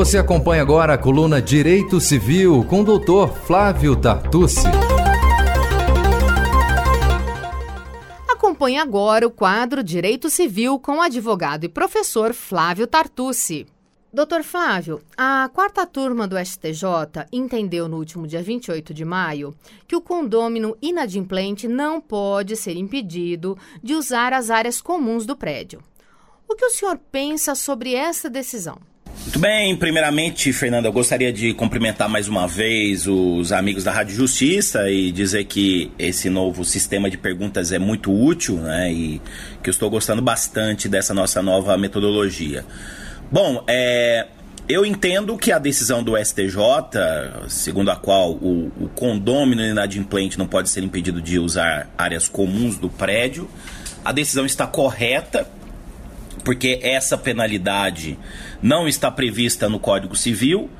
Você acompanha agora a coluna Direito Civil com o doutor Flávio Tartucci. Acompanhe agora o quadro Direito Civil com o advogado e professor Flávio Tartucci. Doutor Flávio, a quarta turma do STJ entendeu no último dia 28 de maio que o condômino inadimplente não pode ser impedido de usar as áreas comuns do prédio. O que o senhor pensa sobre essa decisão? Muito bem, primeiramente, Fernanda, eu gostaria de cumprimentar mais uma vez os amigos da Rádio Justiça e dizer que esse novo sistema de perguntas é muito útil, né? E que eu estou gostando bastante dessa nossa nova metodologia. Bom, é, eu entendo que a decisão do STJ, segundo a qual o, o condômino inadimplente não pode ser impedido de usar áreas comuns do prédio, a decisão está correta, porque essa penalidade não está prevista no Código Civil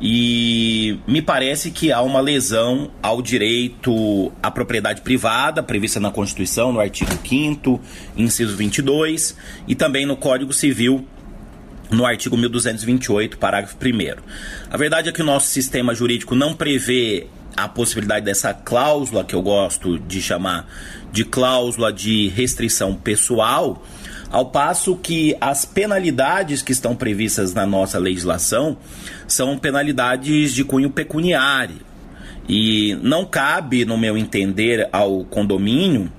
e me parece que há uma lesão ao direito à propriedade privada, prevista na Constituição, no artigo 5, inciso 22, e também no Código Civil, no artigo 1228, parágrafo 1. A verdade é que o nosso sistema jurídico não prevê a possibilidade dessa cláusula, que eu gosto de chamar de cláusula de restrição pessoal, ao passo que as penalidades que estão previstas na nossa legislação são penalidades de cunho pecuniário. E não cabe, no meu entender, ao condomínio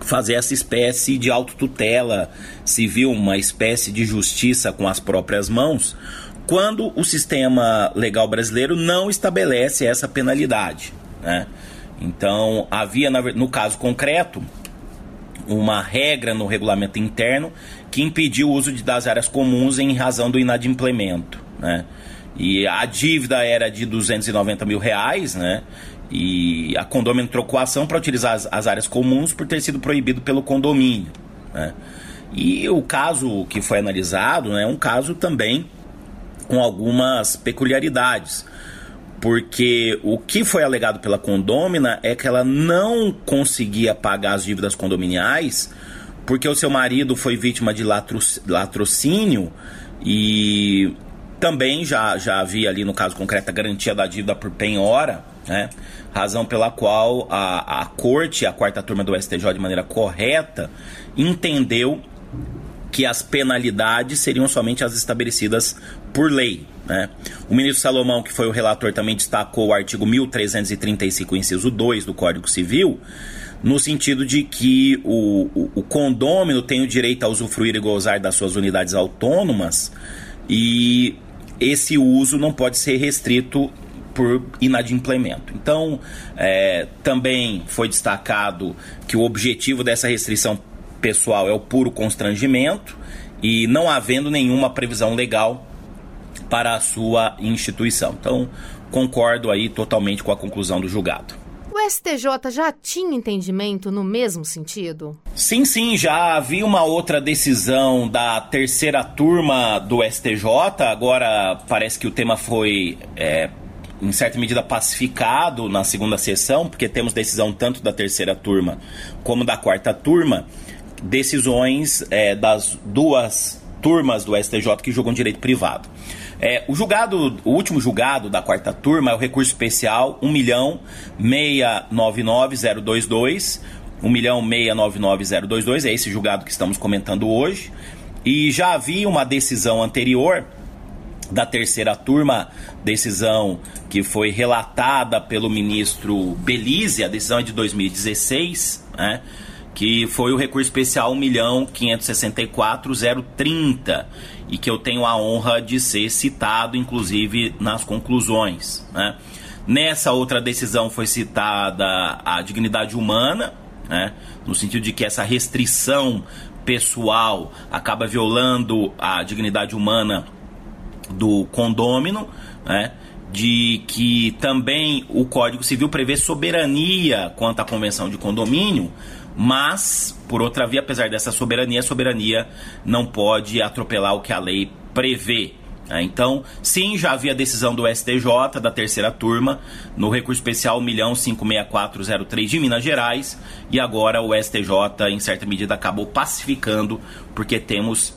fazer essa espécie de autotutela civil, uma espécie de justiça com as próprias mãos, quando o sistema legal brasileiro não estabelece essa penalidade. Né? Então, havia, no caso concreto, uma regra no regulamento interno que impediu o uso de, das áreas comuns em razão do inadimplemento. Né? E a dívida era de 290 mil reais, né? E a condomínio trocou a ação para utilizar as, as, áreas comuns por ter sido proibido pelo condomínio. Né? E o caso que foi analisado né, é um caso também com algumas peculiaridades. Porque o que foi alegado pela condômina é que ela não conseguia pagar as dívidas condominiais porque o seu marido foi vítima de latrocínio e também já, já havia ali no caso concreto a garantia da dívida por penhora né? Razão pela qual a, a corte, a quarta turma do STJ, de maneira correta, entendeu que as penalidades seriam somente as estabelecidas por lei. Né? O ministro Salomão, que foi o relator, também destacou o artigo 1335, inciso 2 do Código Civil, no sentido de que o, o, o condômino tem o direito a usufruir e gozar das suas unidades autônomas e esse uso não pode ser restrito por inadimplemento. Então, é, também foi destacado que o objetivo dessa restrição pessoal é o puro constrangimento e não havendo nenhuma previsão legal para a sua instituição. Então, concordo aí totalmente com a conclusão do julgado. O STJ já tinha entendimento no mesmo sentido? Sim, sim, já havia uma outra decisão da terceira turma do STJ. Agora parece que o tema foi é, em certa medida, pacificado na segunda sessão, porque temos decisão tanto da terceira turma como da quarta turma, decisões é, das duas turmas do STJ que julgam direito privado. É, o julgado, o último julgado da quarta turma é o recurso especial 1.699.022, 1.699.022, é esse julgado que estamos comentando hoje. E já havia uma decisão anterior da terceira turma, decisão que foi relatada pelo ministro Belize, a decisão é de 2016, né? Que foi o recurso especial 1.564.030 e que eu tenho a honra de ser citado, inclusive, nas conclusões. Né? Nessa outra decisão foi citada a dignidade humana, né? no sentido de que essa restrição pessoal acaba violando a dignidade humana do condômino, né? de que também o Código Civil prevê soberania quanto à convenção de condomínio, mas, por outra via, apesar dessa soberania, a soberania não pode atropelar o que a lei prevê. Né? Então, sim, já havia decisão do STJ, da terceira turma, no recurso especial 1.56403 de Minas Gerais, e agora o STJ, em certa medida, acabou pacificando, porque temos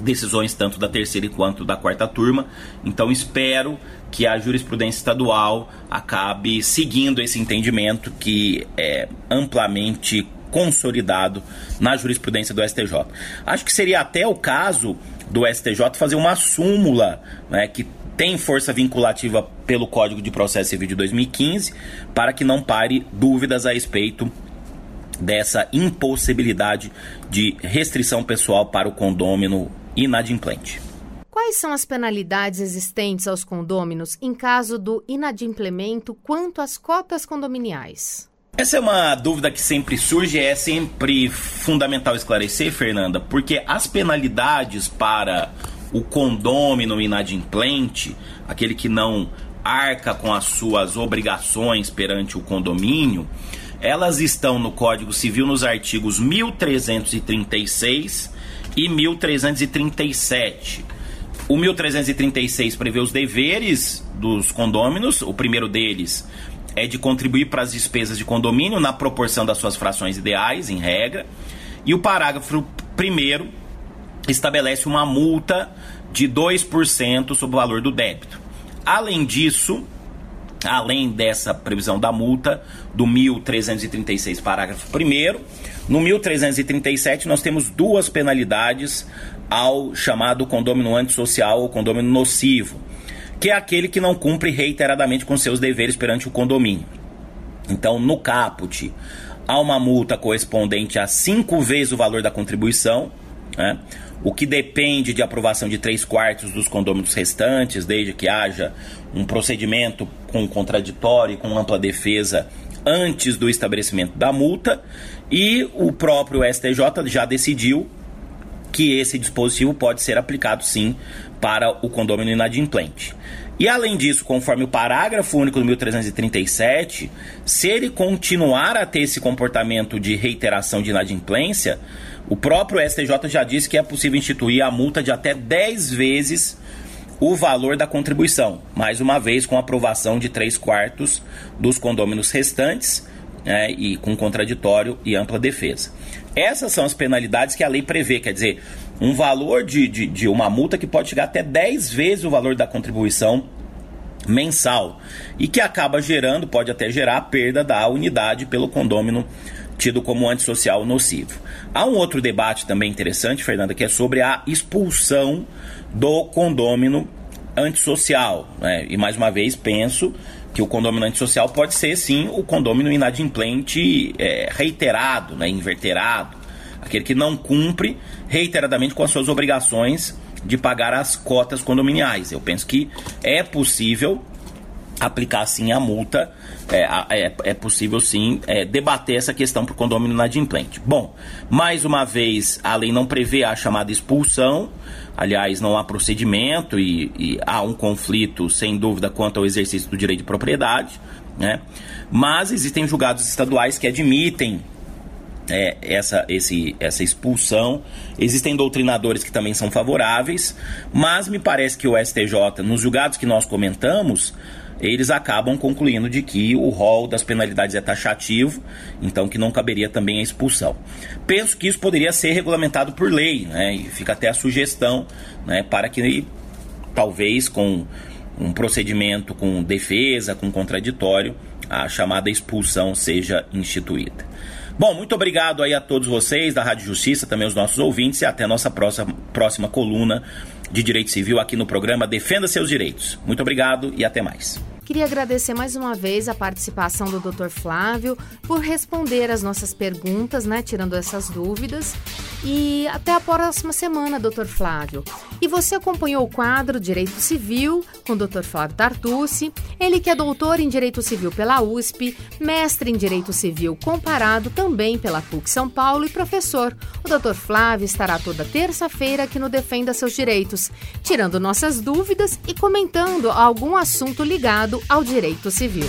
decisões tanto da terceira quanto da quarta turma. Então espero que a jurisprudência estadual acabe seguindo esse entendimento que é amplamente consolidado na jurisprudência do STJ. Acho que seria até o caso do STJ fazer uma súmula né, que tem força vinculativa pelo Código de Processo Civil de 2015 para que não pare dúvidas a respeito dessa impossibilidade de restrição pessoal para o condômino inadimplente. Quais são as penalidades existentes aos condôminos em caso do inadimplemento quanto às cotas condominiais? Essa é uma dúvida que sempre surge, é sempre fundamental esclarecer, Fernanda, porque as penalidades para o condômino inadimplente, aquele que não arca com as suas obrigações perante o condomínio, elas estão no Código Civil nos artigos 1336 e 1337. O 1336 prevê os deveres dos condôminos, o primeiro deles é de contribuir para as despesas de condomínio na proporção das suas frações ideais, em regra. E o parágrafo primeiro estabelece uma multa de 2% sobre o valor do débito. Além disso, além dessa previsão da multa do 1336, parágrafo 1 no 1337 nós temos duas penalidades ao chamado condômino antissocial ou condômino nocivo que é aquele que não cumpre reiteradamente com seus deveres perante o condomínio. Então, no caput, há uma multa correspondente a cinco vezes o valor da contribuição, né? o que depende de aprovação de três quartos dos condôminos restantes, desde que haja um procedimento com contraditório e com ampla defesa antes do estabelecimento da multa, e o próprio STJ já decidiu que esse dispositivo pode ser aplicado sim para o condômino inadimplente. E além disso, conforme o parágrafo único do 1337, se ele continuar a ter esse comportamento de reiteração de inadimplência, o próprio STJ já disse que é possível instituir a multa de até 10 vezes o valor da contribuição, mais uma vez com aprovação de 3 quartos dos condôminos restantes né, e com contraditório e ampla defesa. Essas são as penalidades que a lei prevê, quer dizer, um valor de, de, de uma multa que pode chegar até 10 vezes o valor da contribuição mensal e que acaba gerando, pode até gerar a perda da unidade pelo condômino tido como antissocial nocivo. Há um outro debate também interessante, Fernanda, que é sobre a expulsão do condômino antissocial. Né? E mais uma vez penso que o condomínio antissocial pode ser sim o condomínio inadimplente é, reiterado, né, inverterado, aquele que não cumpre reiteradamente com as suas obrigações de pagar as cotas condominiais. Eu penso que é possível aplicar sim a multa, é, é, é possível sim é, debater essa questão para o condomínio inadimplente. Bom, mais uma vez, a lei não prevê a chamada expulsão, Aliás, não há procedimento e, e, há um conflito, sem dúvida, quanto ao exercício do direito de propriedade. Né? Mas existem julgados estaduais que admitem é, essa, esse, essa expulsão. Existem doutrinadores que também são favoráveis, mas me parece que o STJ, nos julgados que nós comentamos, eles acabam concluindo de que o rol das penalidades é taxativo, então que não caberia também a expulsão. Penso que isso poderia ser regulamentado por lei, né? E fica até a sugestão, né, para que talvez com um procedimento com defesa, com contraditório, a chamada expulsão seja instituída. Bom, muito obrigado aí a todos vocês da Rádio Justiça, também os nossos ouvintes e até a nossa próxima, próxima coluna de Direito Civil aqui no programa Defenda Seus Direitos. Muito obrigado e até mais. Queria agradecer mais uma vez a participação do Dr. Flávio por responder as nossas perguntas, né, tirando essas dúvidas. E até a próxima semana, Dr. Flávio. E você acompanhou o quadro Direito Civil com o Dr. Flávio Tartucci, ele que é doutor em Direito Civil pela USP, mestre em Direito Civil comparado também pela PUC São Paulo e professor. O Dr. Flávio estará toda terça-feira aqui no Defenda Seus Direitos, tirando nossas dúvidas e comentando algum assunto ligado ao direito civil.